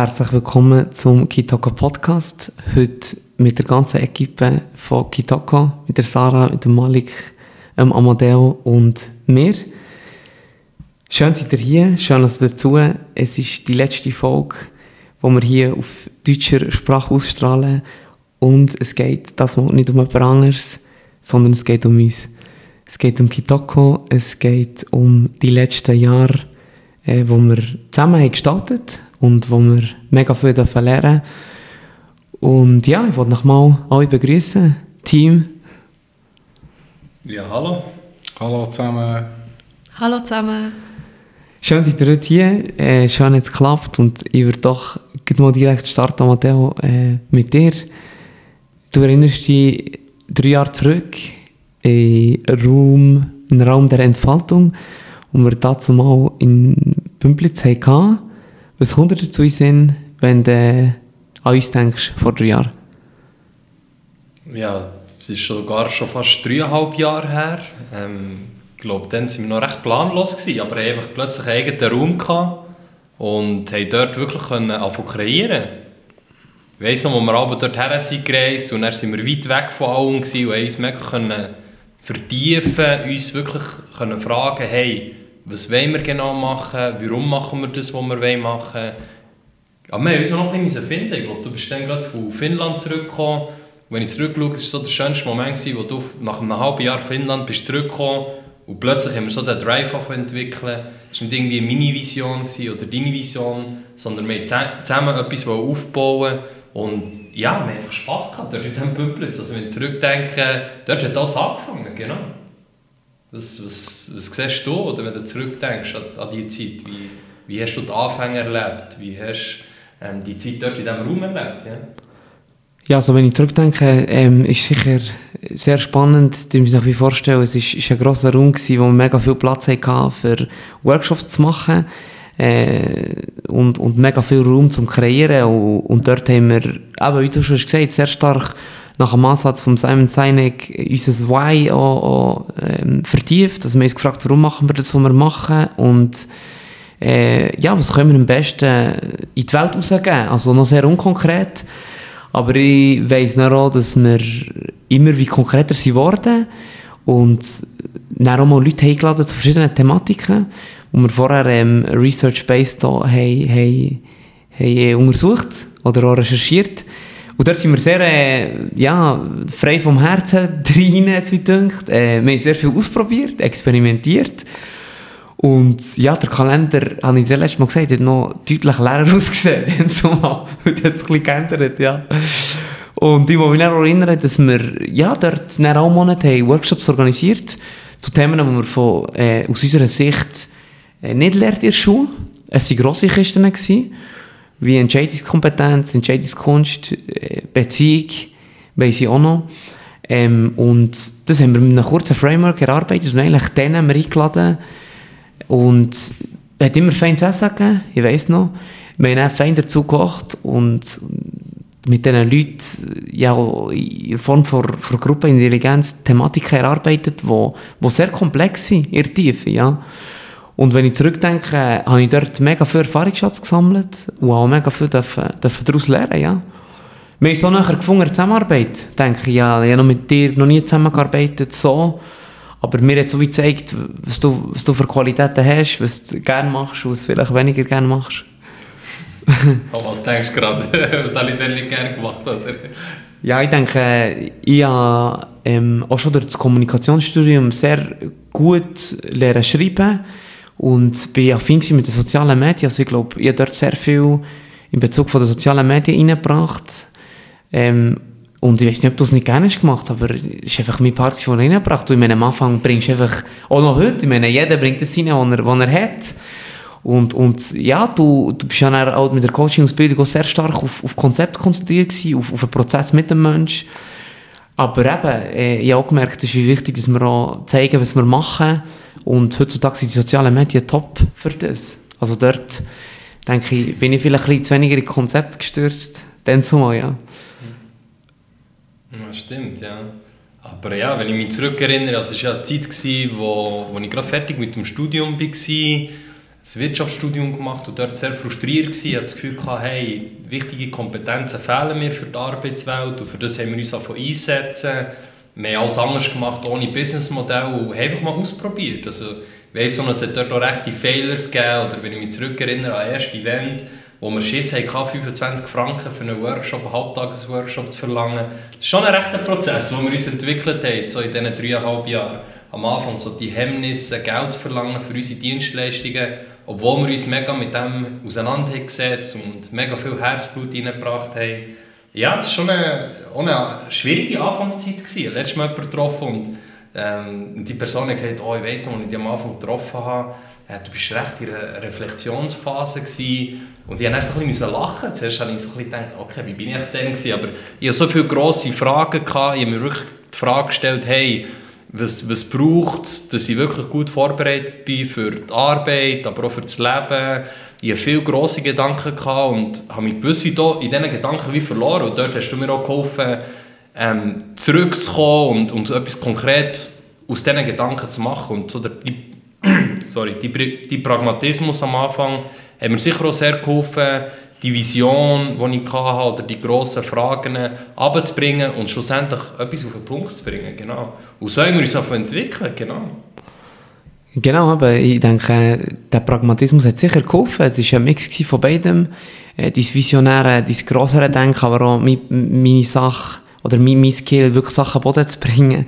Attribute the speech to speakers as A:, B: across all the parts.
A: Herzlich willkommen zum Kitoko Podcast. Heute mit der ganzen Equipe von Kitoko, mit der Sarah, mit dem Malik, dem Amadeo und mir. Schön seid ihr hier, schön dass ihr dazu. Es ist die letzte Folge, die wir hier auf deutscher Sprache ausstrahlen. Und es geht das mal nicht um etwas anderes, sondern es geht um uns. Es geht um Kitoko, es geht um die letzten Jahre, äh, wo wir zusammen haben gestartet und wo wir mega viel dürfen lernen Und ja, ich wollte noch mal alle begrüßen, Team.
B: Ja, hallo.
C: Hallo zusammen.
D: Hallo zusammen.
A: Schön, seid ihr heute hier. Äh, schön, dass es geklappt und ich würde doch mal direkt starten, Matteo, äh, mit dir. Du erinnerst dich drei Jahre zurück in Raum, in Raum der Entfaltung, wo wir dazu mal in Bümplitz hatten. Was kommt dir dazu in Sinn, wenn du an uns denkst, vor drei Jahren?
B: Ja, es ist sogar schon fast dreieinhalb Jahre her. Ähm, ich glaube, dann waren wir noch recht planlos, gewesen, aber einfach plötzlich einen eigenen Raum gehabt und haben dort wirklich können anfangen kreieren. Ich weiss noch, wo wir aber dort her sind und dann sind wir weit weg von allem und haben uns mega können vertiefen, uns wirklich können fragen, hey, was wollen wir genau machen, warum machen wir das, was wir machen wollen. Aber wir mussten uns noch ein bisschen finden. Ich glaube, du bist dann gerade von Finnland zurückgekommen. Wenn ich zurückschaue, war es so der schönste Moment, wo du nach einem halben Jahr Finnland bist zurückgekommen und plötzlich haben wir so den Drive entwickeln. Es war nicht irgendwie meine Vision oder deine Vision, sondern wir haben zusammen etwas aufbauen und ja, wir haben einfach Spass gehabt dort in diesem Pümplitz. Also wenn ich zurückdenke, dort hat alles angefangen, genau. Was, was, was siehst du, oder wenn du zurückdenkst an, an die Zeit? Wie, wie hast du die Anfänge erlebt? Wie hast du ähm, die Zeit dort in diesem Raum erlebt? Ja,
A: ja also wenn ich zurückdenke, ähm, ist sicher sehr spannend, ich mir vorstellen, es ist, ist ein grosser Raum gewesen, wo wir mega viel Platz hatten, für Workshops zu machen äh, und, und mega viel Raum zum Kreieren und, und dort haben wir, eben, wie du schon hast gesagt, sehr stark nach dem Ansatz von Simon Sinek unser Why auch, auch ähm, vertieft. Also wir haben uns gefragt, warum machen wir das, was wir machen und äh, ja, was können wir am besten in die Welt rausgeben. Also noch sehr unkonkret, aber ich weiss auch, dass wir immer wie konkreter sind worden und dann auch mal Leute eingeladen zu verschiedenen Thematiken, wo wir vorher ähm, Research-Based haben, haben, haben untersucht oder auch recherchiert und dort sind wir sehr ja, frei vom Herzen drin, jetzt wie dünkt. Äh, wir haben sehr viel ausprobiert, experimentiert. Und ja, der Kalender, habe ich dir letztes Mal gesagt, hat noch deutlich leerer ausgesehen. so. Und hat es ein geändert, ja. Und ich muss mich auch erinnern, dass wir ja, dort auch Monaten Workshops organisiert zu Themen, die wir von, aus unserer Sicht äh, nicht lernt in der Schule. Es waren grosse Kisten. Wie Entscheidungskompetenz, Entscheidungskunst, äh, Beziehung, weiss ich auch noch. Ähm, und das haben wir mit einem kurzen Framework erarbeitet und eigentlich den haben wir eingeladen. Und es hat immer feines Essen gegeben, ich weiss noch. Wir haben auch fein dazu gekocht und mit diesen Leuten ja, in Form von, von Gruppenintelligenz Thematiken erarbeitet, die sehr komplex sind, in der Tiefe. Ja. Und wenn ich zurückdenke, habe ich dort mega viel Erfahrungsschatz gesammelt und auch mega viel dürfen, dürfen daraus lernen, ja. Wir haben so nachher gefunden, Zusammenarbeit. Denke ich, ja, ich habe noch mit dir noch nie zusammengearbeitet, so. Aber mir hat so wie gezeigt, was du, was du für Qualitäten hast, was du gerne machst und was du vielleicht weniger gerne machst.
B: was denkst du gerade? was habe ich denn nicht gerne gemacht, oder?
A: Ja, ich denke, ich habe ähm, auch schon durch das Kommunikationsstudium sehr gut lernen schreiben und bin affin mit den sozialen Medien. Also ich glaube, ich habe dort sehr viel in Bezug von den sozialen Medien reingebracht. Ähm, und ich weiß nicht, ob du es nicht gerne hast gemacht aber es ist einfach mein Part, das reingebracht. Und ich meine, am Anfang bringst du einfach, auch noch heute, ich meine, jeder bringt das rein, was er, was er hat. Und, und ja, du, du bist ja auch mit der Coaching-Ausbildung sehr stark auf, auf Konzept konzentriert gewesen, auf, auf den Prozess mit dem Menschen. Aber eben, äh, ich habe auch gemerkt, es ist wichtig, dass wir auch zeigen, was wir machen. Und heutzutage sind die sozialen Medien top für das. Also dort, denke ich, bin ich vielleicht ein bisschen zu weniger in Konzept gestürzt. Dann zumal, ja.
B: Ja, stimmt, ja. Aber ja, wenn ich mich zurückerinnere, also es war ja eine Zeit, wo ich gerade fertig mit dem Studium war. Ein Wirtschaftsstudium gemacht und dort sehr frustriert gewesen. Ich hatte das Gefühl, hey, wichtige Kompetenzen fehlen mir für die Arbeitswelt und für das haben wir uns davon einsetzen. Wir haben alles anders gemacht, ohne Businessmodell und einfach mal ausprobiert. Also, ich weiss es hat dort auch rechte Failures gegeben, oder wenn ich mich zurückerinnere an das erste Event, wo wir Schiss hatten, 25 Franken für einen Workshop, einen Halbtagesworkshop zu verlangen. Das ist schon ein rechter Prozess, den wir uns entwickelt haben, so in diesen dreieinhalb Jahren. Am Anfang so die Hemmnisse, Geld zu verlangen für unsere Dienstleistungen, obwohl wir uns mega mit dem auseinandergesetzt und mega viel Herzblut reingebracht haben. Ja, das war schon eine, eine schwierige Anfangszeit. Gewesen. Letztes Mal jemanden getroffen und ähm, die Person hat gesagt, oh, ich weiss noch, als ich dich am Anfang getroffen habe, äh, du bist recht in einer Reflexionsphase gewesen. und ich musste so ein bisschen lachen. Zuerst habe ich so ein bisschen gedacht, okay, wie bin ich denn gewesen? Aber ich hatte so viele grosse Fragen, gehabt. ich habe mir wirklich die Frage gestellt, hey, was, was braucht es, dass ich wirklich gut vorbereitet bin für die Arbeit, aber auch für das Leben. Ich hatte viele grosse Gedanken und habe mich gewusst in diesen Gedanken wie verloren. Und dort hast du mir auch geholfen, ähm, zurückzukommen und, und etwas Konkretes aus diesen Gedanken zu machen. Und so der, die, sorry, die, die Pragmatismus am Anfang hat mir sicher auch sehr geholfen, die Vision, die ich hatte, oder die grossen Fragen abzubringen und schlussendlich etwas auf den Punkt zu bringen. Genau. Und so haben wir uns auch entwickelt. Genau.
A: Genau, aber ich denke, der Pragmatismus hat sicher geholfen. Es war ein Mix von beidem. Äh, dein Visionäre, dein größere Denken, aber auch meine Sache oder mein, Skill, wirklich Sachen am Boden zu bringen.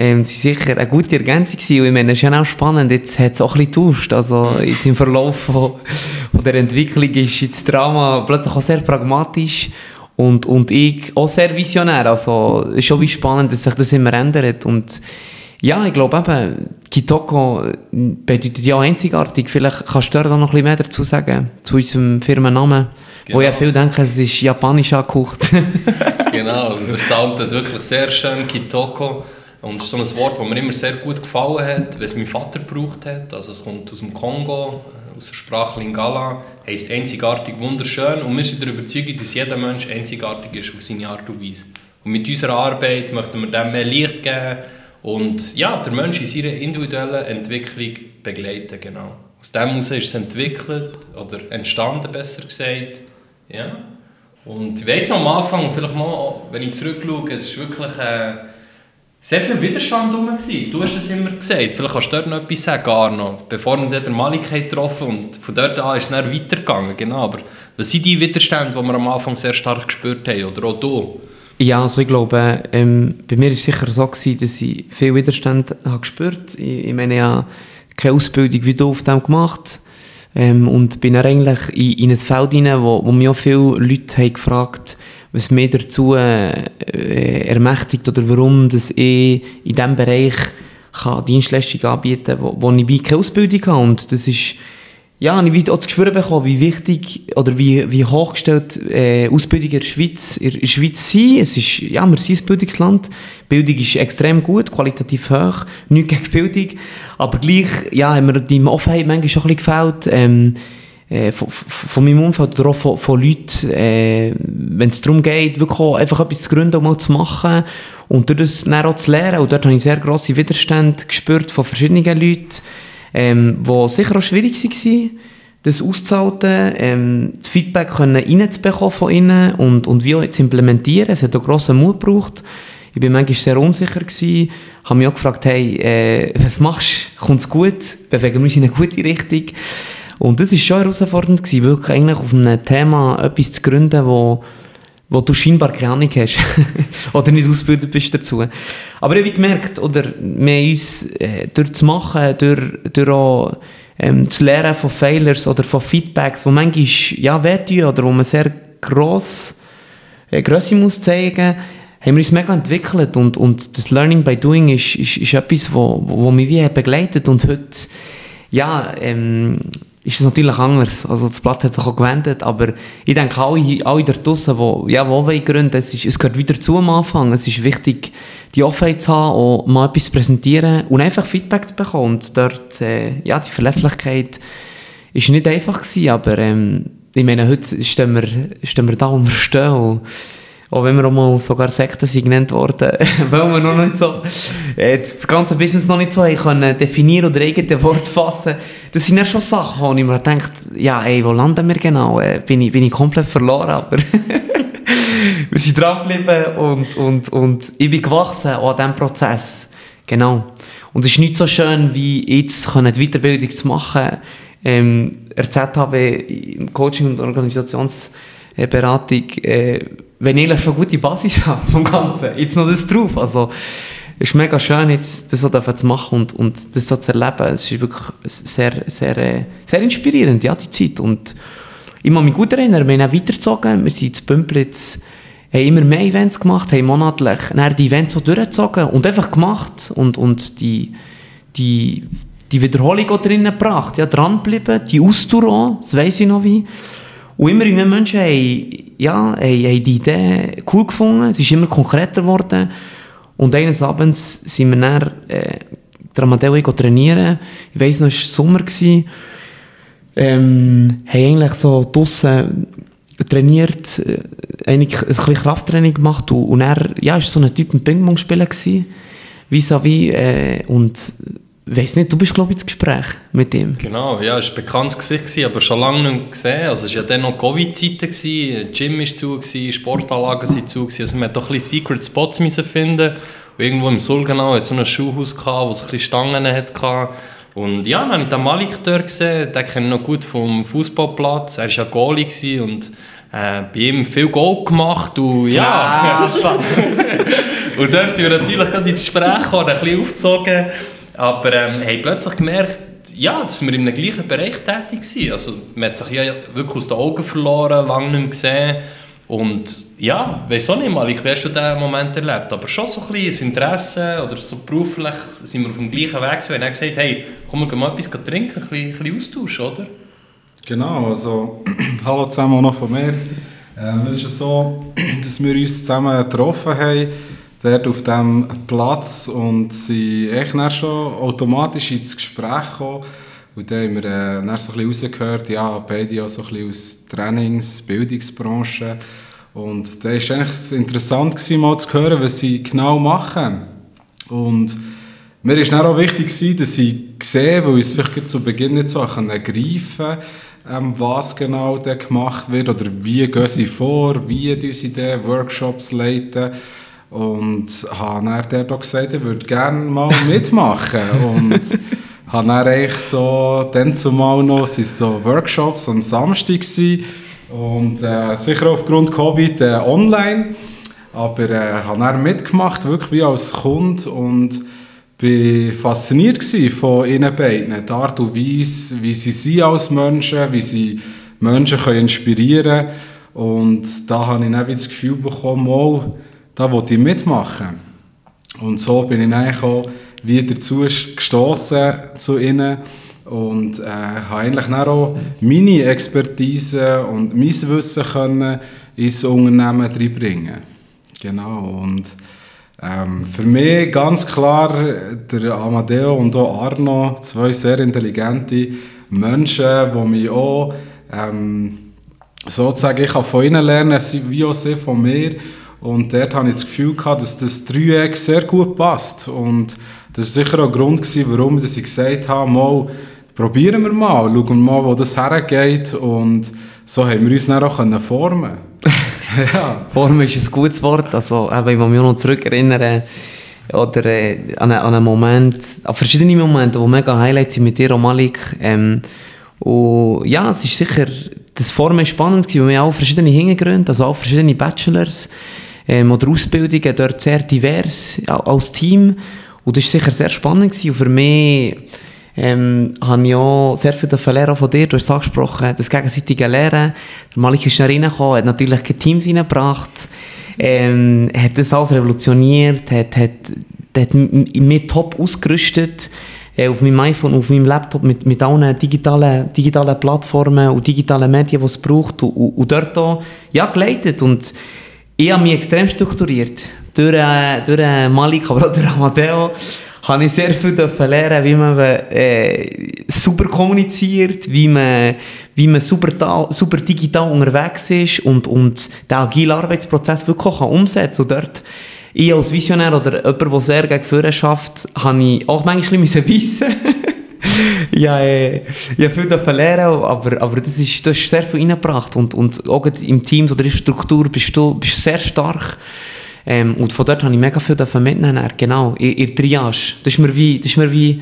A: Ähm, sie sicher eine gute Ergänzung gewesen. Und ich meine, es ist ja auch spannend, jetzt hat es auch ein bisschen getauscht. Also jetzt im Verlauf von, von der Entwicklung ist jetzt das Drama plötzlich auch sehr pragmatisch und, und ich auch sehr visionär. Also es ist schon spannend, dass sich das immer ändert und ja, ich glaube eben, Kitoko bedeutet ja einzigartig. Vielleicht kannst du da noch ein bisschen mehr dazu sagen, zu unserem Firmennamen. Genau. Wo ja viele denken, es ist japanisch angehaucht.
B: genau, also der Sound hat wirklich sehr schön, Kitoko. Und es ist so ein Wort, das mir immer sehr gut gefallen hat, weil es mein Vater gebraucht hat. Also es kommt aus dem Kongo, aus der Sprache Lingala, heisst einzigartig, wunderschön. Und wir sind der Überzeugung, dass jeder Mensch einzigartig ist auf seine Art und Weise. Und mit unserer Arbeit möchten wir dem mehr Licht geben und ja, der Mensch in seiner individuellen Entwicklung begleiten. Genau. Aus dem heraus ist es entwickelt, oder entstanden besser gesagt. Ja. Und ich weiss am Anfang, vielleicht mal, wenn ich zurückschaue, es ist wirklich... Äh, sehr viel Widerstand herum. Du hast es immer gesagt. Vielleicht kannst du dort noch etwas sagen, Arno. Bevor wir dann den Malik getroffen und von dort an ist es dann weitergegangen. Genau. Aber was sind die Widerstände, die wir am Anfang sehr stark gespürt haben? Oder auch du?
A: Ja, also ich glaube, ähm, bei mir war es sicher so, gewesen, dass ich viel Widerstand habe gespürt habe. Ich, ich meine, ich habe keine Ausbildung wie du auf dem gemacht. Ähm, und bin dann eigentlich in, in ein Feld hinein, wo, wo mich auch viele Leute haben gefragt haben, was mich dazu äh, ermächtigt oder warum dass ich in diesem Bereich kann Dienstleistungen anbieten kann, wo, wo ich keine Ausbildung habe. Und das ist, ja, ich habe auch das Gespür bekommen, wie wichtig oder wie, wie hochgestellt äh, Ausbildung in der Schweiz, in der Schweiz sind. Es ist, ja, wir sind ein Bildungsland. Bildung ist extrem gut, qualitativ hoch, nichts gegen Bildung. Aber gleich, ja, haben mir die Offenheit manchmal schon ein bisschen gefällt. Ähm, äh, von, von meinem Umfeld oder auch von, von Leuten, äh, wenn es darum geht, wirklich einfach etwas zu gründen und mal zu machen und durch das dann auch zu lernen. Und dort habe ich sehr grosse Widerstände gespürt von verschiedenen Leuten, ähm, die sicher auch schwierig waren, das auszuhalten, ähm, das Feedback können reinzubekommen von ihnen und, und wie auch zu implementieren. Es hat auch grossen Mut gebraucht. Ich war manchmal sehr unsicher, gewesen, habe mich auch gefragt, hey, äh, was machst du? Kommt es gut? Bewegen wir uns in eine gute Richtung? Und das war schon herausfordernd, gewesen, wirklich eigentlich auf einem Thema etwas zu gründen, wo, wo du scheinbar keine Ahnung hast. Oder nicht ausgebildet bist dazu. Aber ich habe gemerkt, oder wir uns äh, durch das Machen, durch, durch auch, ähm, das Lernen von Failures oder von Feedbacks, wo manchmal ja, wehtun oder wo man sehr gross, äh, Grösse muss zeigen haben wir uns mega entwickelt. Und, und das Learning by Doing ist, ist, ist etwas, wo, wo mich wie begleitet. Und heute ja, ähm, ist es natürlich anders. Also das Blatt hat sich auch gewendet, aber ich denke, alle, alle da draussen, die, ja, wollen gründen, es, ist, es gehört wieder zu am Anfang. Es ist wichtig, die Offenheit zu haben und mal etwas zu präsentieren und einfach Feedback zu bekommen. Und dort, äh, ja, die Verlässlichkeit ist nicht einfach gewesen, aber ähm, ich meine, heute stehen wir, stehen wir da, wo wir stehen und, auch wenn wir auch mal sogar Sekten sind genannt worden, weil wir noch nicht so, äh, das ganze Business noch nicht so haben können definieren oder eigene Wort fassen. Das sind ja schon Sachen, wo ich mir denke, ja, ey, wo landen wir genau? Äh, bin, ich, bin ich komplett verloren, aber wir sind dran geblieben und, und, und ich bin gewachsen an diesem Prozess. Genau. Und es ist nicht so schön, wie jetzt die Weiterbildung zu machen, ähm, RZHW im Coaching und Organisationsberatung, äh, wenn ich schon eine gute Basis habe vom Ganzen, jetzt noch das drauf. Also, es ist mega schön, jetzt das so zu machen und, und das so zu erleben. Es ist wirklich sehr, sehr, äh, sehr inspirierend, ja, die Zeit. Und ich kann mich gut erinnern, wir haben auch weitergezogen, wir sind in Bümplitz, haben immer mehr Events gemacht, haben monatlich dann die Events so durchgezogen und einfach gemacht und, und die, die, die Wiederholung auch drinnen gebracht, ja, dranbleiben, die Ausdauer auch, das weiss ich noch wie. Und immer mehr Menschen haben, ja, haben, haben die Idee cool gefunden, es ist immer konkreter geworden. Und eines Abends sind wir dann, äh, der Amadeo ich trainieren. Ich weiss noch, es war Sommer. Gewesen. Ähm, haben eigentlich so draussen trainiert, äh, ein bisschen Krafttraining gemacht und, und er, ja, war so ein Typ ein Ping-Pong spielen vis-à-vis, äh, weiß nicht, du bist glaube ich ins Gespräch mit ihm.
B: Genau, ja, es war ein bekanntes Gesicht, aber schon lange nicht gesehen. Also es war ja dann noch Covid-Zeiten, Gym war zu, Sportanlagen waren zu, also man musste doch ein bisschen Secret Spots finden. Und irgendwo im Sulgenau hat es so ein Schuhhaus, gehabt, wo es ein bisschen Stangen hatte. Und ja, dann habe ich den Malik dort gesehen, den kenne ich noch gut vom Fußballplatz. Er war ja Goalie und äh, bei ihm viel Goal gemacht und ja. und dort sind wir natürlich gerade ins Gespräch gekommen, ein bisschen aufgezogen. Aber ähm, haben plötzlich gemerkt, ja, dass wir im gleichen Bereich tätig sind. Also man hat sich ja wirklich aus den Augen verloren, lange nicht mehr gesehen. Und ja, weiß auch nicht mal, wie hast du diesen Moment erlebt? Aber schon so ein bisschen das Interesse oder so beruflich sind wir auf dem gleichen Weg. So, und dann gesagt, hey, komm, wir gehen mal etwas trinken, ein bisschen, ein bisschen austauschen, oder?
C: Genau, also hallo zusammen auch noch von mir. Ähm, es ist so, dass wir uns zusammen getroffen haben, dort auf diesem Platz und sind echt schon automatisch ins Gespräch gekommen. Und dann haben wir äh, dann so ein bisschen rausgehört, ja, beide auch so ein bisschen aus Trainings-, Bildungsbranche. Und da war es eigentlich interessant, gewesen, mal zu hören, was sie genau machen. Und mir war dann auch wichtig, dass ich sehe, weil ich es vielleicht zu Beginn nicht so greifen konnte, ähm, was genau da gemacht wird oder wie gehen sie vor, wie sie die Workshops leiten. Und habe dann dort gesagt, ich würde gerne mal mitmachen. und habe dann eigentlich so, dann zumal noch, es so Workshops am Samstag gewesen, und äh, sicher aufgrund Covid äh, online, aber äh, habe dann mitgemacht, wirklich wie als Kunde. Und war fasziniert von ihnen beiden, die Art und Weise, wie sie sind als Menschen, wie sie Menschen können inspirieren. Können und da habe ich dann das Gefühl bekommen, oh, da wollte ich mitmachen. Und so bin ich eigentlich auch wieder gestoßen zu ihnen und äh, habe eigentlich dann auch meine Expertise und mein Wissen können ins Unternehmen reinbringen. Genau. Und ähm, für mich ganz klar der Amadeo und auch Arno, zwei sehr intelligente Menschen, die mich auch ähm, sozusagen ich kann von ihnen lernen, wie auch sie von mir. Und dort hatte ich das Gefühl, gehabt, dass das Dreieck sehr gut passt. Und das war sicher auch ein Grund, gewesen, warum ich gesagt habe, mal, probieren wir mal, schauen wir mal, wo das hergeht. Und so haben wir uns dann auch formen
A: ja. Formen ist ein gutes Wort. Also, eben, ich mich noch zurückerinnern, oder äh, an, einen, an einen Moment, an verschiedene Momente, wo mega Highlights sind mit dir und Malik. Ähm, und ja, es ist sicher, das Formen ist spannend weil wir auch verschiedene Hintergründe, also auch verschiedene Bachelors ähm, oder Ausbildungen, dort sehr divers als Team. Und das war sicher sehr spannend gewesen. Und für mich ähm, habe ich auch sehr viel lernen von dir. Du hast es angesprochen, das gegenseitige. Der Malik ist reingekommen, hat natürlich Teams reingebracht, ähm, hat das alles revolutioniert, hat, hat, hat mich top ausgerüstet äh, auf meinem iPhone, auf meinem Laptop mit, mit allen digitalen, digitalen Plattformen und digitalen Medien, die es braucht und, und, und dort auch, ja, geleitet und ich habe mich extrem strukturiert durch, äh, durch Malik, aber auch durch Amadeo habe ich sehr viel lernen, wie man äh, super kommuniziert, wie man, wie man super, super digital unterwegs ist und, und den agilen Arbeitsprozess wirklich auch umsetzen kann. Und dort, ich als Visionär oder jemand, der sehr gegen Führer schafft, habe ich auch manchmal ein bisschen ja, äh, ich viel lernen, aber, aber das ist, das ist sehr viel reingebracht und, und auch im Team, so der Struktur, bist du bist sehr stark ähm, und von dort habe ich mega viel mitnehmen genau, in, in Triage. Das ist mir wie, das ist mir wie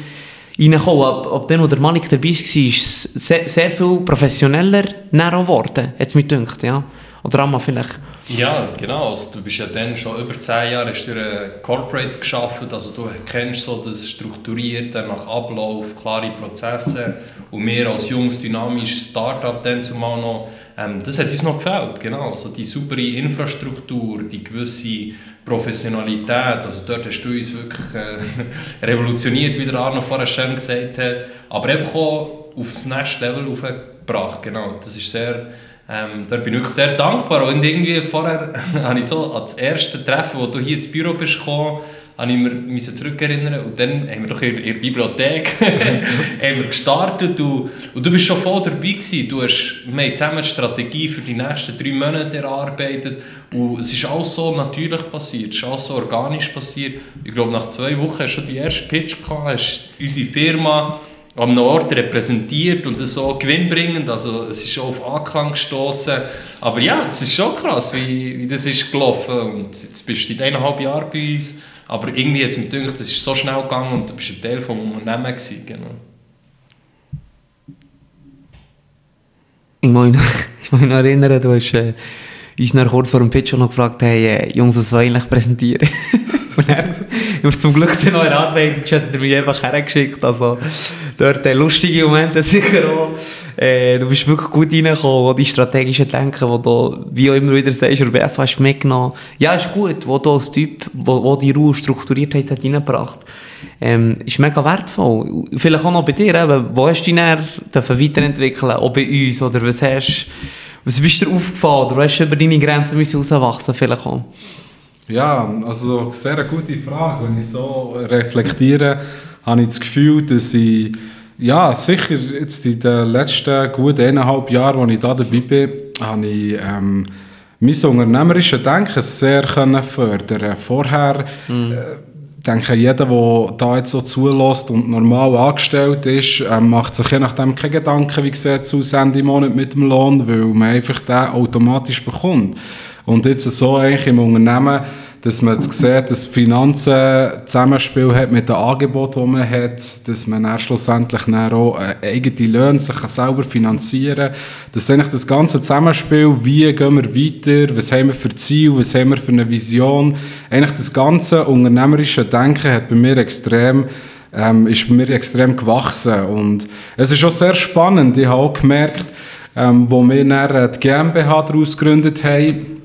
A: reingekommen. Ab, ab dem, wo der Malik dabei war, ist es sehr, sehr viel professioneller geworden, jetzt mir gedacht, ja. Oder Amma vielleicht.
B: Ja, genau. Also, du bist ja dann schon über zehn Jahre hast du ein Corporate geschaffen, also du kennst so das Strukturierte nach Ablauf, klare Prozesse und wir als junges, dynamisches Startup dann zumal noch ähm, das hat uns noch gefällt, genau. Also die saubere Infrastruktur, die gewisse Professionalität, also dort hast du uns wirklich äh, revolutioniert, wie der Arno vorher schön gesagt hat, aber einfach auch aufs nächste Level aufgebracht, genau. Das ist sehr, ähm, da bin ich sehr dankbar. Und irgendwie vorher habe ich so an das erste Treffen, wo du hier ins Büro bist gekommen, habe ich mich zurückerinnern. Und dann haben wir doch in, der Bibliothek gestartet. Und, und du bist schon voll dabei gewesen. Du hast, wir haben zusammen eine Strategie für die nächsten drei Monate erarbeitet. Und es ist alles so natürlich passiert, es ist alles so organisch passiert. Ich glaube, nach zwei Wochen hast du schon die erste Pitch gehabt, hast unsere Firma am Nord repräsentiert und so gewinnbringend, also es ist auf Anklang gestoßen. Aber ja, es ist schon krass, wie, wie das ist gelaufen und jetzt bist du seit eineinhalb Jahren bei uns aber irgendwie es mir gedacht, das ist so schnell gegangen und du bist ein Teil des Unternehmens. Genau.
A: Ich muss mich noch, ich muss mich noch erinnern, du hast äh, uns nach kurz vor dem Pitch noch gefragt, hey, äh, Jungs, was soll ich eigentlich präsentieren? er hat zum Glück dann noch erarbeitet, hat er mich einfach hergeschickt. Also, dort äh, lustige Momente sicher auch. Äh, du bist wirklich gut reingekommen, wo die strategischen Denken, wo du, wie auch immer wieder sagst, oder BF hast mitgenommen. Ja, ist gut, wo du als Typ, wo, wo die Ruhe Strukturiertheit hat reingebracht. Ähm, ist mega wertvoll. Vielleicht auch noch bei dir, eben, wo hast du dich dann weiterentwickeln, auch bei uns, oder was hast, was bist dir aufgefallen, oder hast du über deine Grenzen müssen rauswachsen, vielleicht auch?
C: Ja, also sehr eine gute Frage. Wenn ich so reflektiere, habe ich das Gefühl, dass ich ja, sicher. Jetzt in den letzten gut eineinhalb Jahren, als ich da dabei bin, habe ich ähm, mein unternehmerisches Denken sehr können fördern Vorher, mhm. äh, denke jeder, der da jetzt so zulässt und normal angestellt ist, äh, macht sich je nachdem keine Gedanken, wie sieht es aus Ende Monat mit dem Lohn, weil man einfach den automatisch bekommt. Und jetzt so eigentlich im Unternehmen dass man jetzt sieht, dass Finanzen Zusammenspiel hat mit dem Angebot, das man hat, dass man dann schlussendlich dann auch äh, eigene Löhne sich selber finanzieren kann. Das ist eigentlich das ganze Zusammenspiel, wie gehen wir weiter, was haben wir für Ziel, was haben wir für eine Vision. Eigentlich das ganze unternehmerische Denken hat bei mir extrem ähm, ist bei mir extrem gewachsen und es ist auch sehr spannend. Ich habe auch gemerkt, ähm, wo wir dann die GmbH daraus gegründet haben,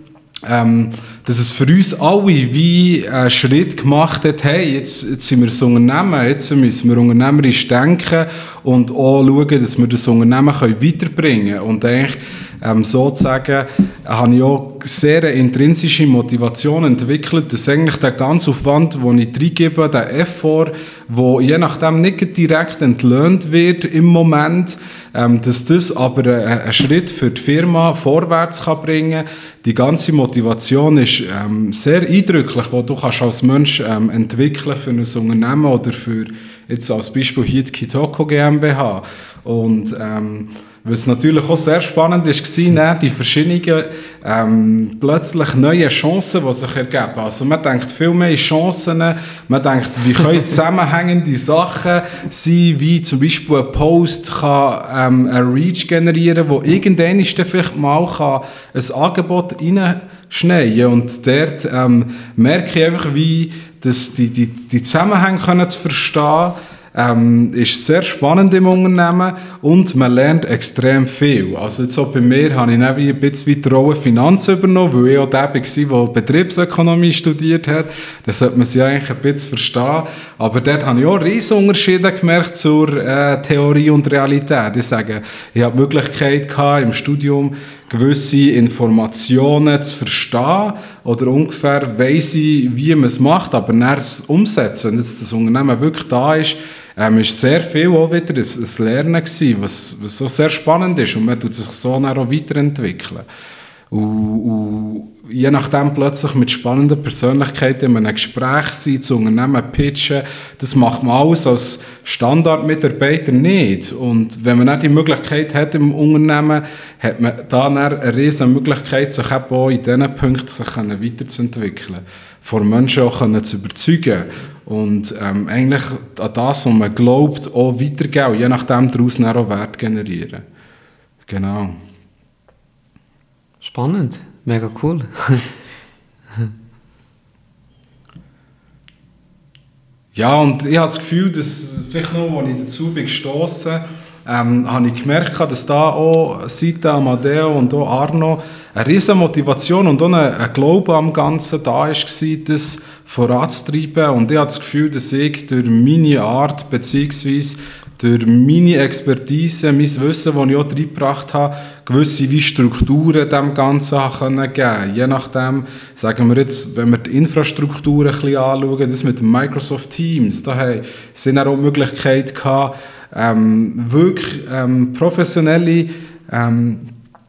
C: ähm, dass es für uns alle wie einen Schritt gemacht hat, hey, jetzt, jetzt sind wir das Unternehmen, jetzt müssen wir unternehmerisch denken und auch schauen, dass wir das Unternehmen können weiterbringen können. Und eigentlich ähm, sozusagen habe ich auch sehr eine intrinsische Motivation entwickelt, dass eigentlich der ganze Aufwand, den ich reingebe, der Effort, der je nachdem nicht direkt entlöhnt wird im Moment, ähm, dass das aber einen Schritt für die Firma vorwärts kann bringen kann. Die ganze Motivation ist ähm, sehr eindrücklich, die du kannst als Mensch ähm, entwickeln für ein Unternehmen oder für jetzt als Beispiel hier die Kitoko GmbH. Und ähm, was natürlich auch sehr spannend war, die verschiedenen ähm, plötzlich neue Chancen, die sich ergeben. Also man denkt viel mehr in Chancen, man denkt, wie können zusammenhängende Sachen sein, wie zum Beispiel ein Post kann ähm, ein Reach generieren, wo irgendwann vielleicht mal kann ein Angebot reinschneiden und dort ähm, merke ich einfach, wie das, die, die, die Zusammenhänge können zu verstehen ähm, ist sehr spannend im Unternehmen und man lernt extrem viel. Also jetzt auch bei mir habe ich ein bisschen die Rolle Finanzen übernommen, weil ich auch der war, der Betriebsökonomie studiert hat. Das sollte man sich eigentlich ein bisschen verstehen. Aber dort habe ich auch riesige Unterschiede gemerkt zur äh, Theorie und Realität. Ich sage, ich habe die Möglichkeit gehabt, im Studium gewisse Informationen zu verstehen oder ungefähr weiss ich, wie man es macht, aber es umsetzen, wenn jetzt das Unternehmen wirklich da ist, ähm, ist sehr viel auch wieder ein, ein Lernen gewesen, was, was so sehr spannend ist und man tut sich so dann auch weiterentwickeln. Und, und je nachdem plötzlich mit spannenden Persönlichkeiten in einem Gespräch sein, zu Unternehmen pitchen, das macht man alles als Standardmitarbeiter nicht. Und wenn man nicht die Möglichkeit hat im Unternehmen, hat man da eine riesige Möglichkeit, sich eben auch in diesen Punkten weiterzuentwickeln, von Menschen auch zu überzeugen und ähm, eigentlich an das, was man glaubt, auch weitergeben je nachdem daraus auch Wert generieren. Genau.
A: Spannend, mega cool.
C: ja, und ich habe das Gefühl, dass vielleicht noch, als ich dazu bin gestossen ähm, habe ich gemerkt, dass da auch Sita, Amadeo und auch Arno eine riesige Motivation und auch ein, Glaube am Ganzen da war, das voranzutreiben. Und ich habe das Gefühl, dass ich durch meine Art beziehungsweise durch meine Expertise, mein Wissen, das ich auch reingebracht habe, gewisse Strukturen dem Ganzen geben können. Je nachdem, sagen wir jetzt, wenn wir die Infrastruktur ein bisschen anschauen, das mit Microsoft Teams, da sind auch Möglichkeiten gehabt, ähm, wirklich ähm, professionelle ähm,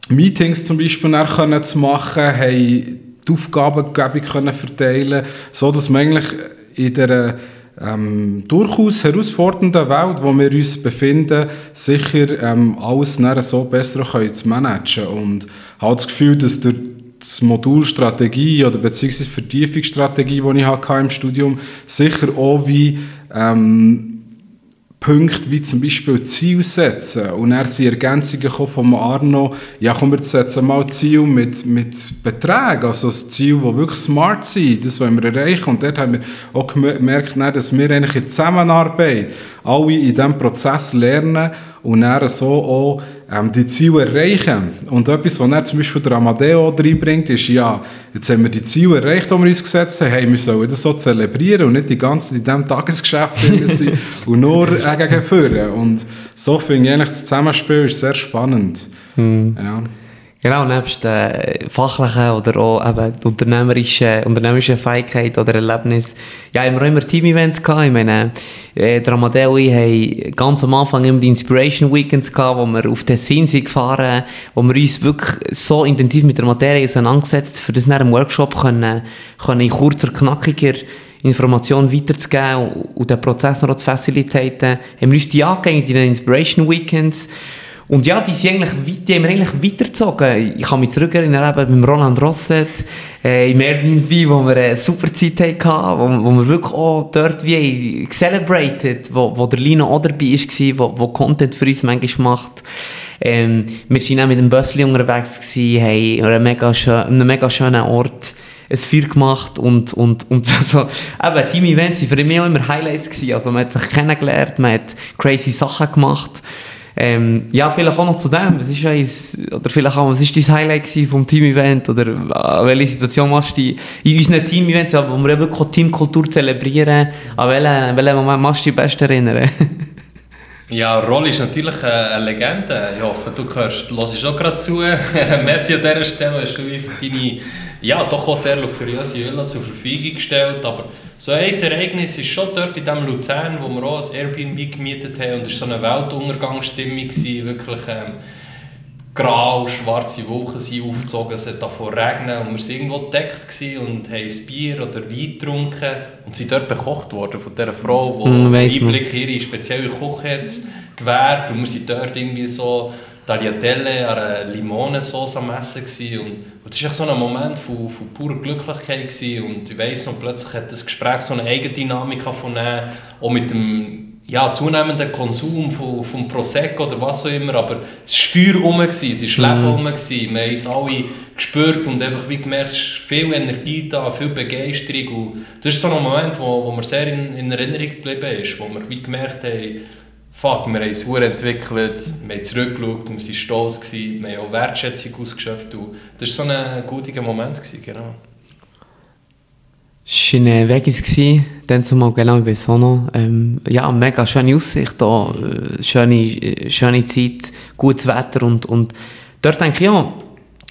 C: Meetings zum Beispiel können zu machen, haben die Aufgabengebung können verteilen, so dass man eigentlich in der ähm, durchaus herausfordernden Welt, wo wir uns befinden, sicher ähm, alles so besser können zu managen und habe das Gefühl, dass durch die Modulstrategie oder beziehungsweise Vertiefungsstrategie, die ich hatte im Studium, sicher auch wie ähm, Punkte wie zum Beispiel Ziel setzen. Und er sind Ergänzungen von Arno, ja komm, wir setzen mal Ziel mit, mit Beträgen, also das Ziel, das wirklich smart sind, das wollen wir erreichen. Und dort haben wir auch gemerkt, dass wir eigentlich in Zusammenarbeit alle in diesem Prozess lernen und dann so auch ähm, die Ziele erreichen. Und etwas, was er zum Beispiel der Amadeo reinbringt, ist, ja, jetzt haben wir die Ziele erreicht, die wir uns gesetzt haben, hey, wir sollen das so zelebrieren und nicht die ganze in diesem Tagesgeschäft sein und nur äh, gegen führen. Und so finde ich eigentlich das Zusammenspiel ist sehr spannend.
A: Mhm. Ja. Genau, nebst den fachlichen oder auch eben unternehmerischen, unternehmerischen Fähigkeit oder Erlebnis, ja, haben wir auch immer Team-Events gehabt. Ich meine, äh, der ich haben ganz am Anfang immer die Inspiration Weekends gehabt, wo wir auf Tessin sind gefahren, wo wir uns wirklich so intensiv mit der Materie auseinandergesetzt, für das nach einem Workshop können, können in kurzer, knackiger Informationen weiterzugeben und, den Prozess noch zu facilitaten, haben wir uns die angehängt in den Inspiration Weekends. Und ja, die, sind eigentlich, die haben wir eigentlich weitergezogen. Ich kann mich zurückerinnern, eben beim Roland Rosset, äh, im Airbnb, wo wir eine super Zeit hatten, wo, wo wir wirklich auch dort wie celebrated, wo, wo der Lino auch dabei war, wo, wo Content für uns manchmal macht. Ähm, wir waren auch mit dem Bössli unterwegs, gewesen, haben an einem mega, schön, einem mega schönen Ort ein Feuer gemacht und, und, und so. Eben, Team-Events waren für mich auch immer Highlights gewesen. Also man hat sich kennengelernt, man hat crazy Sachen gemacht. Ähm, ja, vielleicht auch noch zu dem. Was ist, eins, oder vielleicht auch, was ist dein Highlight vom Team-Event? Oder an welche Situation machst du in unseren Team-Events, wo wir wirklich Teamkultur zelebrieren? An welchen, welchen Moment machst du dich best erinnern?
B: ja, Rolli ist natürlich eine Legende. Ich hoffe, du hörst, auch gerade zu. Merci an dieser Stelle, hast du uns deine ja, doch auch sehr luxuriöse Villa zur Verfügung gestellt. Aber so ein Ereignis ist schon dort in diesem Luzern, wo wir auch ein Airbnb gemietet haben. Und es war so eine Weltuntergangsstimmung. Wirklich ähm, grau, schwarze Wolken sind aufgezogen, es hat davon regnen und wir waren irgendwo gedeckt und haben ein Bier oder Wein getrunken und sind dort bekocht worden von dieser Frau, die mm, Einblick in ihre spezielle Küche hat gewährt und wir sind dort irgendwie so Tagliatelle an einer Limonensauce am Essen gewesen. und, und das war so ein Moment von, von purer Glücklichkeit gewesen. und ich weiss noch, plötzlich hat das Gespräch so eine Eigendynamik von auch mit dem ja, zunehmenden Konsum von, von Prosecco oder was auch immer, aber es war Feuer rum, es war Leben rum, wir haben uns alle gespürt und einfach wie gemerkt, viel Energie da, viel Begeisterung und das ist so ein Moment, wo, wo mir sehr in, in Erinnerung geblieben ist, wo wir wie gemerkt haben, fuck, wir haben es entwickelt, wir haben zurückgeschaut wir waren stolz, wir haben auch Wertschätzung ausgeschöpft das war so ein guter Moment, gewesen, genau.
A: Es war in Vegis, dann zumal genau bei Sono. Ähm, ja, mega schöne Aussicht da, äh, schöne, schöne Zeit, gutes Wetter und, und dort denke ich, ja,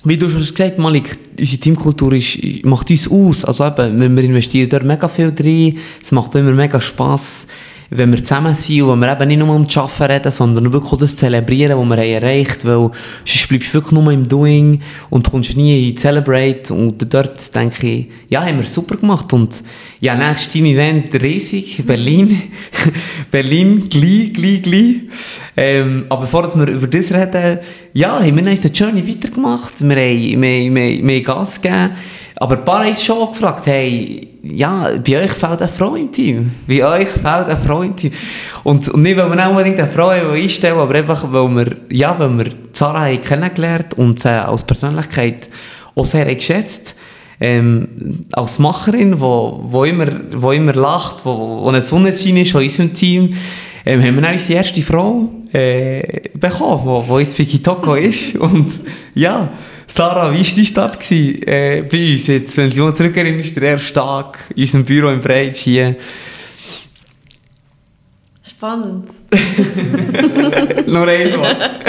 A: wie du schon gesagt hast, Malik, unsere Teamkultur ist, macht uns aus. Also eben, wir investieren dort mega viel drin, es macht immer mega Spass wenn wir zusammen sind und wenn wir eben nicht nur um das Arbeiten reden, sondern wirklich das zelebrieren, was wir erreicht haben, weil sonst bleibst du wirklich nur im Doing und kommst nie in Celebrate. Und dort denke ich, ja, haben wir super gemacht. Und ja, nächstes Team-Event riesig, Berlin, Berlin, gleich, gleich, gleich. Ähm, aber bevor wir über das reden, ja, haben wir unsere Journey weitergemacht, wir haben, wir, wir, wir haben Gas gegeben, aber ein paar haben schon gefragt, hey, ja, bei euch fehlt eine Frau im. Bei euch fehlt eine Frau im. Und, und nicht, weil wir auch unbedingt eine Frau einstellen aber einfach, weil wir, ja, weil wir Sarah haben kennengelernt und sie als Persönlichkeit auch sehr geschätzt ähm, als Macherin, wo, wo, immer, wo immer lacht, wo, wo eine Sonnenschein ist in unserem Team, ähm, haben wir dann unsere erste Frau äh, bekommen, wo jetzt Vicky Toko ist. Und ja, Sarah, wie war dein Start äh, bei uns jetzt? Wenn du dich zurückerinnerst, der erste Tag in unserem Büro im Breitsch hier.
D: Spannend.
A: Noch einmal.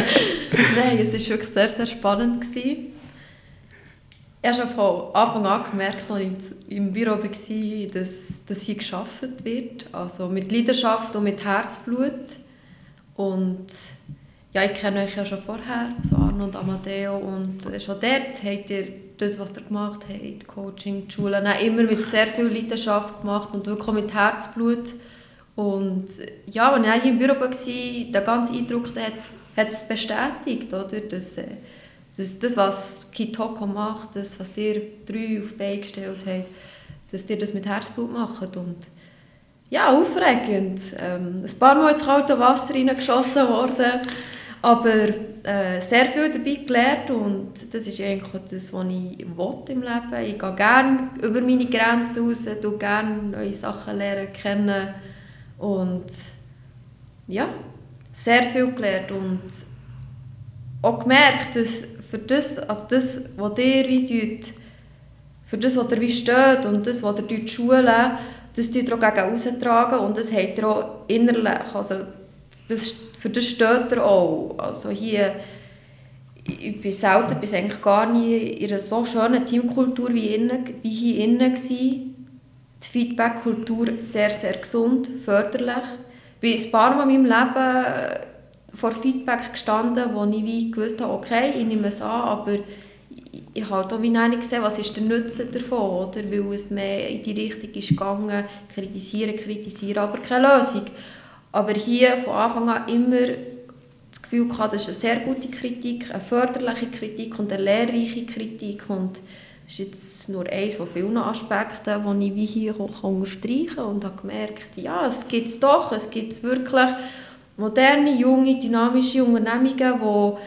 D: Nein, es war wirklich sehr, sehr spannend. Gewesen. Ich habe schon von Anfang an gemerkt, als ich im Büro war, dass, dass hier geschafft wird. Also mit Leidenschaft und mit Herzblut. Und ja, ich kenne euch ja schon vorher, so Arno und Amadeo, und schon dort habt ihr das, was ihr gemacht habt, Coaching, die Schule, immer mit sehr viel Leidenschaft gemacht und wirklich mit Herzblut. Und ja, als ich im Büro war, der ganze Eindruck hat es bestätigt, oder? Dass, äh, dass das, was Kitoko macht, das, was ihr drei auf die Beine gestellt habt, dass ihr das mit Herzblut macht. Und ja, aufregend. Ähm, ein paar Mal ins kalte Wasser reingeschossen worden. Aber äh, sehr viel dabei gelernt und das ist eigentlich das, was ich will im Leben. Ich gehe gerne über meine Grenzen raus, tue gerne neue Sachen lernen, kennen und ja, sehr viel gelernt und auch gemerkt, dass für das, also das, was ihr wie tut, für das, was ihr wie steht und das, was ihr dort schulen, das tut ihr auch gegen austragen und das habt ihr auch innerlich, also das für das steht er auch. Also hier, ich bin selten bis eigentlich gar nie in einer so schönen Teamkultur wie, innen, wie hier innen gewesen. Die Feedback-Kultur sehr, sehr gesund, förderlich. Ich bin ein paar Mal in meinem Leben vor Feedback gestanden, wo ich wie gewusst habe, okay, ich nehme es an, aber ich habe auch wie nicht gesehen, was ist der Nutzen davon, oder? weil es mehr in die Richtung ist gegangen, kritisieren, kritisieren, aber keine Lösung. Aber hier von Anfang an immer das Gefühl gehabt, das ist eine sehr gute Kritik, eine förderliche Kritik und eine lehrreiche Kritik. Und das ist jetzt nur eines von vielen Aspekten, die ich wie hier auch unterstreichen kann und habe gemerkt, ja, es gibt es doch, es gibt wirklich moderne, junge, dynamische Unternehmungen,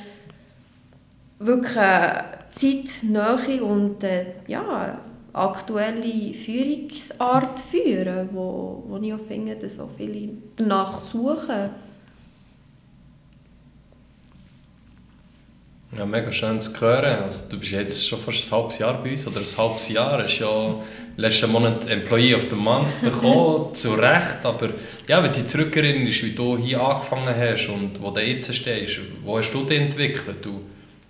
D: die wirklich äh, zeitnahe und äh, ja, aktuelle Führungsart führen, wo, wo ich auch finde, dass auch viele danach suchen.
B: Ja, mega schön zu hören. Also, du bist jetzt schon fast ein halbes Jahr bei uns, oder ein halbes Jahr. Du hast ja letzten Monat Employee of the Month bekommen, zu Recht. Aber ja, wenn du dich zurückerinnerst, wie du hier angefangen hast und wo du jetzt stehst, wo hast du dich entwickelt? Du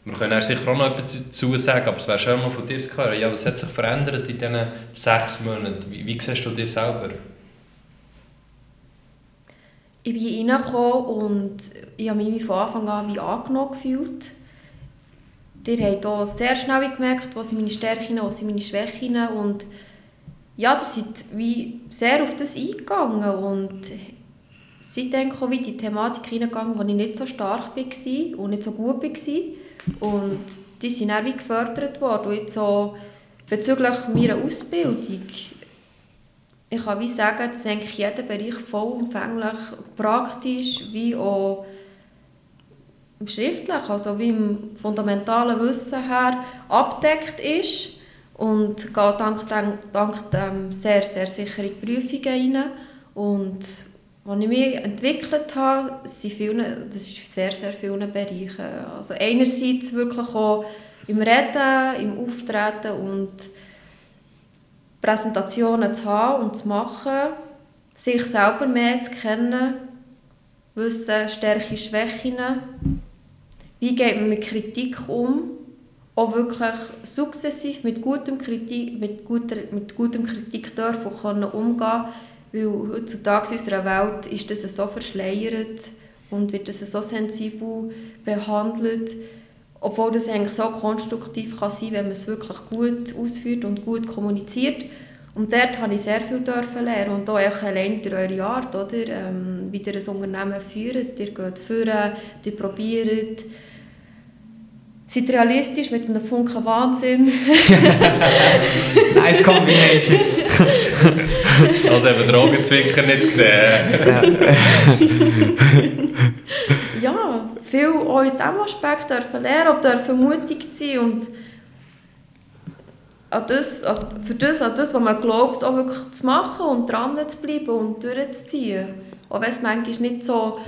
B: wir können sicher auch noch etwas dazu sagen, aber es wäre schön mal von dir zu hören. Ja, was hat sich verändert in diesen sechs Monaten? Wie, wie siehst du dich selber?
D: Ich bin reingekommen und ich habe mich von Anfang an wie angenommen gefühlt. Ihr habt auch sehr schnell gemerkt, was sind meine Stärken, was sind meine Schwächen und ja, ihr seid wie sehr auf das eingegangen und seid dann auch wie die Thematik reingegangen, wo ich nicht so stark war und nicht so gut war und die sind auch wie gefördert worden. Und jetzt so bezüglich meiner Ausbildung, ich kann wie sagen, dass eigentlich jeder Bereich vollumfänglich praktisch wie auch schriftlich, also wie im fundamentalen Wissen her abdeckt ist und geht dank, dank, dank dem sehr, sehr sichere Prüfungen rein und als ich mich entwickelt habe, sind viele, das ist sehr, sehr vielen Bereichen. Also einerseits wirklich auch im Reden, im Auftreten und Präsentationen zu haben und zu machen, sich selber mehr zu kennen, wissen, Stärken, Schwächen, wie geht man mit Kritik um auch wirklich sukzessiv mit gutem Kritik, mit guter, mit gutem Kritik dürfen können umgehen weil heutzutage in unserer Welt ist das so verschleiert und wird das so sensibel behandelt, obwohl das eigentlich so konstruktiv kann sein, wenn man es wirklich gut ausführt und gut kommuniziert. Und dort habe ich sehr viel dürfen lernen und auch allein durch eure Art, oder? Ähm, wie ihr ein Unternehmen führt. Ihr geht führen, ihr probiert, Seid realistisch mit einem Funken Wahnsinn.
A: nice Combination.
B: Oder eben Drogenzwicker nicht gesehen.
D: ja, viel auch in diesem Aspekt dürfen lernen und dürfen mutig sein und an das, also für das, an das, was man glaubt, auch wirklich zu machen und dran zu bleiben und durchzuziehen. Auch wenn es manchmal nicht so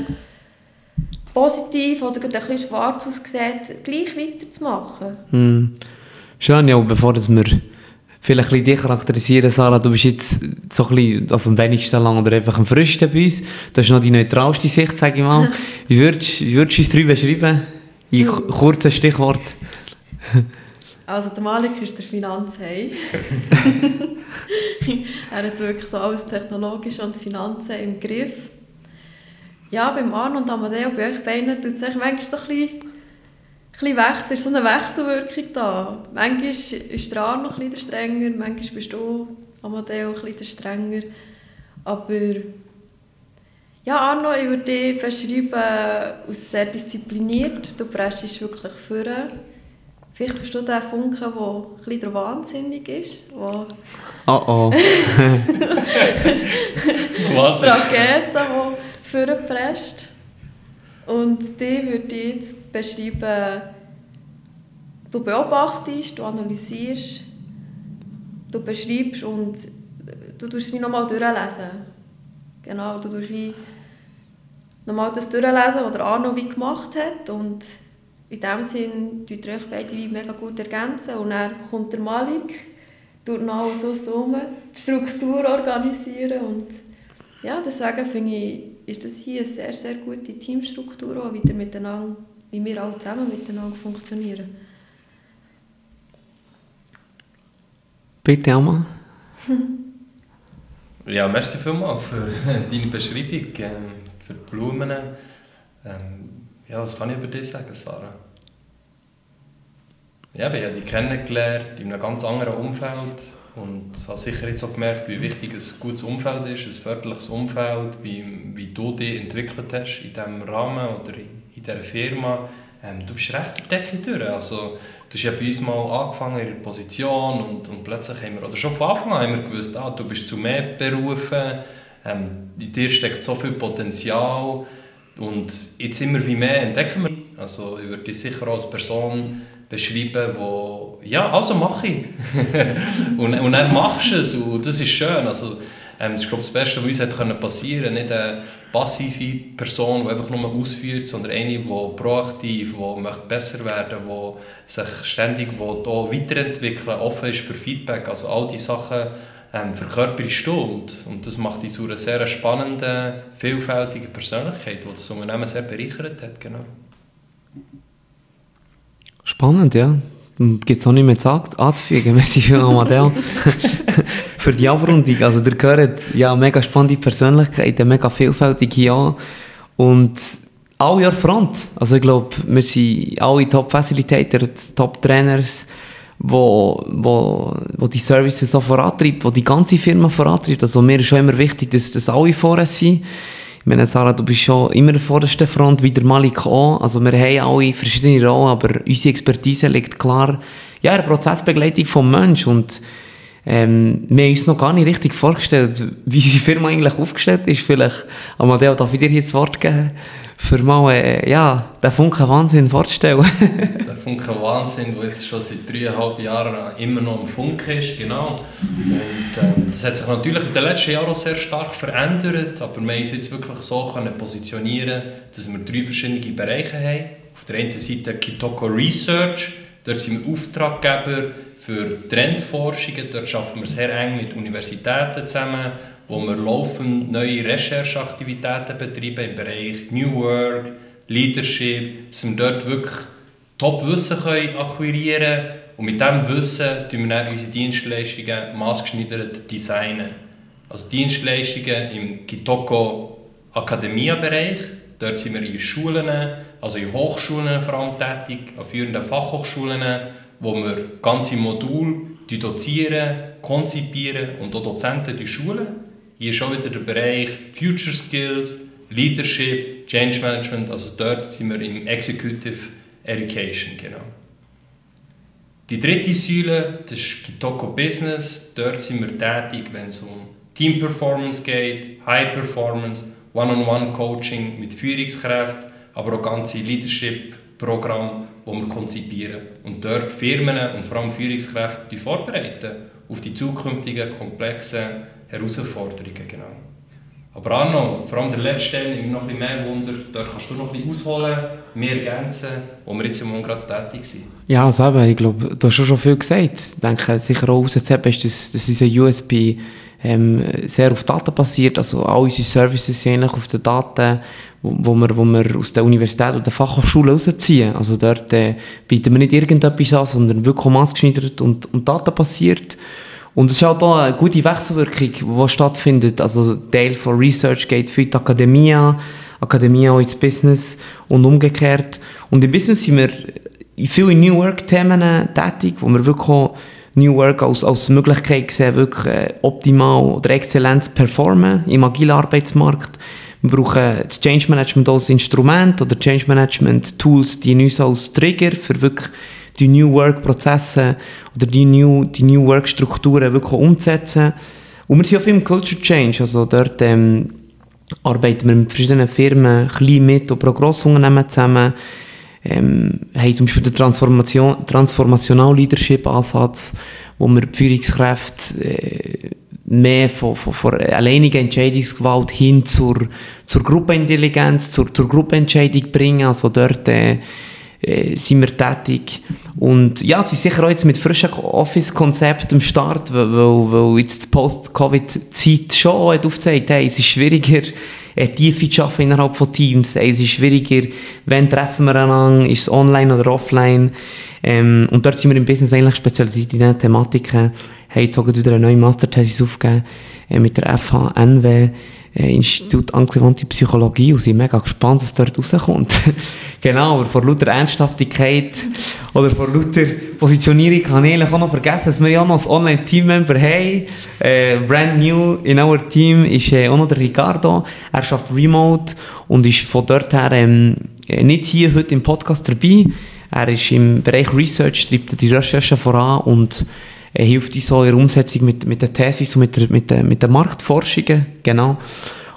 D: positiv oder ein bisschen schwarz aussieht, gleich weiterzumachen.
A: Hm. Schön, ja, bevor dass wir vielleicht ein dich charakterisieren, Sarah, du bist jetzt so ein bisschen, also am wenigsten lang oder einfach am frischsten bei uns. Du hast noch die neutralste Sicht, sage ich mal. Wie würdest, wie würdest du uns drei beschreiben? In kurzen Stichwort.
D: Also der Malik ist der Finanzhai. er hat wirklich so alles technologisch und Finanzen im Griff. Ja, beim Arno und Amadeo, bei euch beiden, tut es manchmal so ein bisschen, bisschen Wechsel, ist so eine Wechselwirkung da. Manchmal ist der Arno ein bisschen strenger, manchmal bist du, Amadeo, ein bisschen strenger. Aber ja, Arno, ich würde dich beschreiben als sehr diszipliniert. Du presst wirklich vor. Vielleicht bist du der Funke, der ein bisschen wahnsinnig ist. Wo
A: oh oh.
D: Rakete, die vorgepresst. Und die würde ich jetzt beschreiben, du beobachtest, du analysierst, du beschreibst und du tust es wie nochmal durchlesen. Genau, du tust wie nochmal das durchlesen, was der Arno wie gemacht hat und in dem Sinn tut ihr euch beide wie mega gut ergänzen und dann kommt der Malik, tut noch so um, die Struktur organisieren und ja, deswegen finde ich, ist das hier eine sehr, sehr gute Teamstruktur, auch wieder miteinander, wie wir alle zusammen miteinander funktionieren.
A: Bitte, Alma.
B: ja, merci vielmals für deine Beschreibung, ähm, für die Blumen. Ähm, ja, was kann ich über dich sagen, Sarah? Ja, ich habe dich kennengelernt in einem ganz anderen Umfeld und habe sicher jetzt auch gemerkt, wie wichtig ein gutes Umfeld ist, ein förderliches Umfeld, wie, wie du dich entwickelt hast in diesem Rahmen oder in, dieser Firma. Ähm, du bist recht durch. Also, du hast ja bei uns mal angefangen in der Position und, und plötzlich haben wir, oder schon von Anfang an haben wir gewusst, ah, du bist zu mehr berufen, ähm, in dir steckt so viel Potenzial und jetzt immer wie mehr entdecken wir. Also ich würde dich sicher als Person beschreiben, wo ja, also mache ich. und, und dann machst du es und das ist schön. Also, ähm, das ist glaube ich, das Beste, was uns passieren konnte. Nicht eine passive Person, die einfach nur ausführt, sondern eine, die proaktiv, die möchte besser werden die sich ständig will, weiterentwickeln offen ist für Feedback. Also all diese Sachen ähm, verkörperst du und, und das macht dich zu einer sehr spannenden, vielfältigen Persönlichkeit, die das Unternehmen sehr bereichert hat. Genau.
A: Spannend, ja. Gibt es auch nicht mehr zu anzufügen. Merci für Amadeo. für die Abrundung. Also, ihr gehört ja mega spannende Persönlichkeiten, mega vielfältig ja. Und alle Jahr Front. Also, ich glaube, wir sind alle Top-Facilitator, Top-Trainers, wo, wo, wo die Services so vorantreibt, wo die ganze Firma vorantreibt. Also, mir ist schon immer wichtig, dass das alle vorne sind. Ich meine, Sarah, du bist schon immer der vordersten Front, wie der Malik auch. Also wir haben alle verschiedene Rollen, aber unsere Expertise liegt klar ja, in der Prozessbegleitung des Menschen. Und ähm, wir haben uns noch gar nicht richtig vorgestellt, wie die Firma eigentlich aufgestellt ist. Vielleicht, Amadeo, darf ich dir hier das Wort geben? für mal äh, ja, den Funken Wahnsinn vorzustellen.
B: der Funken Wahnsinn, der jetzt schon seit dreieinhalb Jahren immer noch im Funken ist, genau. Und äh, das hat sich natürlich in den letzten Jahren auch sehr stark verändert, aber wir haben uns jetzt wirklich so können positionieren dass wir drei verschiedene Bereiche haben. Auf der einen Seite Kitoko Research, dort sind wir Auftraggeber für Trendforschungen, dort arbeiten wir sehr eng mit Universitäten zusammen wo wir laufend neue Rechercheaktivitäten betreiben im Bereich New Work, Leadership, dass wir dort wirklich Top-Wissen können akquirieren und mit diesem Wissen tun wir dann unsere Dienstleistungen maßgeschneidert. Designen. Also Dienstleistungen im Kitoko Akademia-Bereich, dort sind wir in Schulen, also in Hochschulen vor allem tätig, an führenden Fachhochschulen, wo wir ganze Module dozieren, konzipieren und auch Dozenten schulen. Hier ist schon wieder der Bereich Future Skills, Leadership, Change Management, also dort sind wir im Executive Education, genau. Die dritte Säule, das ist Kitoko Business, dort sind wir tätig, wenn es um Team Performance geht, High Performance, One-on-One Coaching mit Führungskräften, aber auch ganze Leadership-Programme, die wir konzipieren und dort Firmen und vor allem Führungskräfte vorbereiten auf die zukünftigen komplexen Herausforderungen. Genau. Aber Arno, vor allem der letzte Teil nimmt noch ein mehr Wunder. Dort kannst du noch ein ausholen, mehr ergänzen, wo wir jetzt im Moment gerade tätig sind.
A: Ja, also eben, ich glaube, du hast schon viel gesagt. Ich denke, sicher auch rauszuheben ist, dass, dass unser USB ähm, sehr auf Daten basiert. Also all unsere Services sind eigentlich auf den Daten, wo, wo, wir, wo wir aus der Universität oder der Fachhochschule rausziehen. Also dort äh, bieten wir nicht irgendetwas an, sondern wirklich maßgeschneidert und, und datenbasiert. Und es ist halt auch eine gute Wechselwirkung, die stattfindet. Also Teil von Research geht für die Akademie, Akademie auch ins Business und umgekehrt. Und im Business sind wir in vielen New Work-Themen tätig, wo wir wirklich auch New Work als, als Möglichkeit sehen, wirklich äh, optimal oder exzellent zu performen im agilen Arbeitsmarkt. Wir brauchen das Change Management als Instrument oder Change Management Tools, die uns als Trigger für wirklich die New Work Prozesse oder die New, die New Work Strukturen wirklich umzusetzen. Und wir sind auch viel im Culture Change, also dort ähm, arbeiten wir mit verschiedenen Firmen, klein, mit und pro Grossunternehmen zusammen, ähm, haben zum Beispiel den Transformation, Transformational Leadership Ansatz, wo wir die Führungskräfte äh, mehr von, von, von alleiniger Entscheidungsgewalt hin zur, zur Gruppenintelligenz, zur, zur Gruppenentscheidung bringen, also dort äh, äh, sind wir tätig. Und ja, sie sind sicher auch jetzt mit frischen Office-Konzept am Start, weil, weil jetzt die Post-Covid-Zeit schon hat aufgezeigt, hey, es ist schwieriger, eine Tiefe zu arbeiten innerhalb von Teams. Es ist schwieriger, wann treffen wir einander, ist es online oder offline. Ähm, und dort sind wir im Business eigentlich spezialisiert in diesen Thematiken. Haben jetzt auch wieder eine neue Masterthesis aufgegeben äh, mit der FHNW äh, Institut Angewandte Psychologie und sind mega gespannt, was dort rauskommt. genau, aber vor lauter Ernsthaftigkeit oder vor lauter Positionierung habe ich auch noch vergessen, dass wir ja noch ein Online-Teammember haben. Äh, brand new in our Team ist äh, auch noch der Ricardo. Er schafft remote und ist von dort her ähm, nicht hier heute im Podcast dabei. Er ist im Bereich Research, treibt die Recherche voran und er hilft uns so in der Umsetzung mit, mit der Thesis und mit der, mit der, mit der Marktforschungen, genau.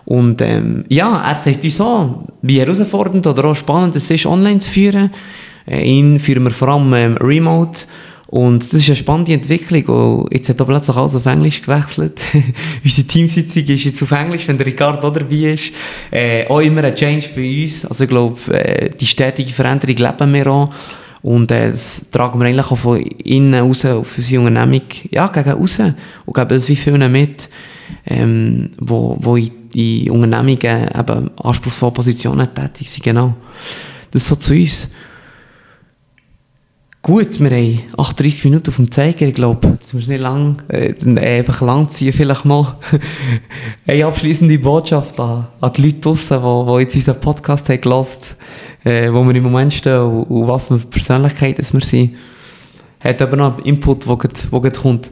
A: Und ähm, ja, er zeigt uns an, wie herausfordernd oder auch spannend es ist, online zu führen. Äh, ihn führen wir vor allem ähm, remote. Und das ist eine spannende Entwicklung. Und jetzt hat er plötzlich alles auf Englisch gewechselt. Unsere Teamsitzung ist jetzt auf Englisch, wenn der Ricardo dabei ist. Äh, auch immer ein Change bei uns. Also ich glaube, äh, die stetige Veränderung leben wir auch. Und äh, das tragen wir eigentlich auch von innen raus auf unsere Unternehmung ja, gegen raus und geben es wie vielen mit, ähm, wo, wo in, in Unternehmungen eben anspruchsvolle Positionen tätig sind. Genau. Das ist so zu uns. Gut, wir haben 38 Minuten auf dem Zeiger, ich glaube, das wir nicht lang, äh, einfach lang ziehen, vielleicht noch eine abschließende Botschaft an, an die Leute draussen, die, die jetzt unseren Podcast haben gelassen äh, wo wir im Moment stehen und, und was für Persönlichkeiten wir sind. Hat aber noch einen Input, der gerade kommt.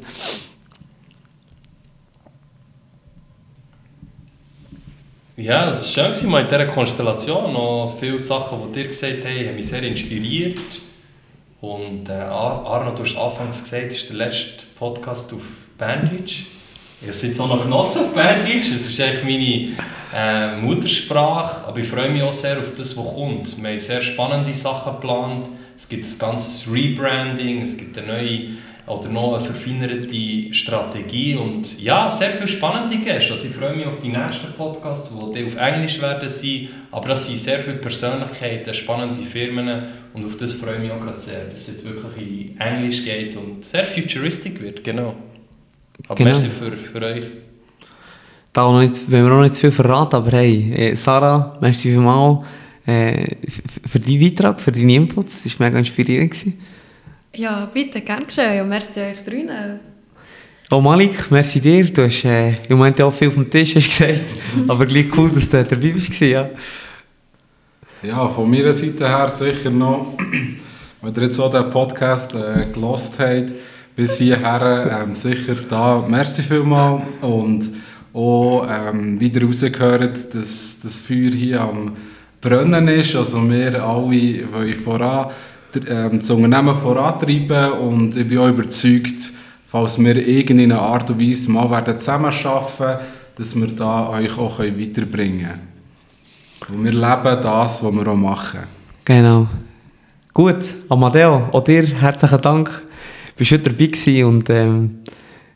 B: Ja, es war schön, in dieser Konstellation. Noch viele Sachen, die dir gesagt haben, haben mich sehr inspiriert. Und äh, Arno, du hast anfangs gesagt, das ist der letzte Podcast auf Bandage. Ich jetzt auch noch genossen auf Berndeutsch. Es ist eigentlich meine äh, Muttersprache. Aber ich freue mich auch sehr auf das, was kommt. Wir haben sehr spannende Sachen geplant. Es gibt ein ganzes Rebranding, es gibt eine neue oder noch eine verfeinerte Strategie und ja, sehr viele spannende Gäste. Also ich freue mich auf die nächsten Podcasts, die auf Englisch werden sein, aber das sind sehr viele Persönlichkeiten, spannende Firmen und auf das freue ich mich auch gerade sehr, dass es jetzt wirklich in Englisch geht und sehr futuristisch wird, genau. Aber genau. merci für, für euch.
A: Da noch nicht, wenn wir noch nicht zu viel verraten, aber hey, äh, Sarah, merci vielmals. äh, für deinen Beitrag, für deine Inputs. Das war mega inspirierend. Gewesen.
D: Ja, bitte, gern geschehen. Ja, merci euch drinnen.
A: Oh Malik, merci dir. Du hast äh, im Moment auch viel auf dem Tisch hast gesagt, aber gleich cool, dass du dabei bist. Ja.
C: ja, von meiner Seite her sicher noch, wenn ihr jetzt auch den Podcast äh, gelost habt, bis hierher ähm, sicher da. Merci vielmals und auch ähm, wieder rausgehört, dass das Feuer hier am Brennen ist. Also wir alle wollen voran, ähm, das Unternehmen vorantreiben und ich bin auch überzeugt, falls wir irgendeine Art und Weise mal werden zusammenarbeiten dass wir da euch auch weiterbringen können. Und wir leben das, was wir auch machen.
A: Genau. Gut, Amadeo, auch dir herzlichen Dank. Bist heute dabei gewesen und ähm,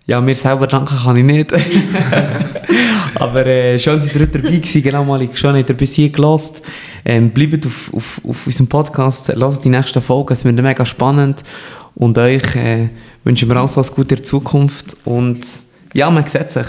A: ja, mir selber danken kann ich nicht. Aber äh, schön, dass ihr heute dabei gewesen Genau, Malik, schön, dass ihr bis hier gelassen. Ähm, bleibt auf, auf, auf unserem Podcast, lasst die nächsten Folgen, es wird mega spannend. Und euch äh, wünschen wir alles, was Gute in der Zukunft. Und ja, man sieht sich.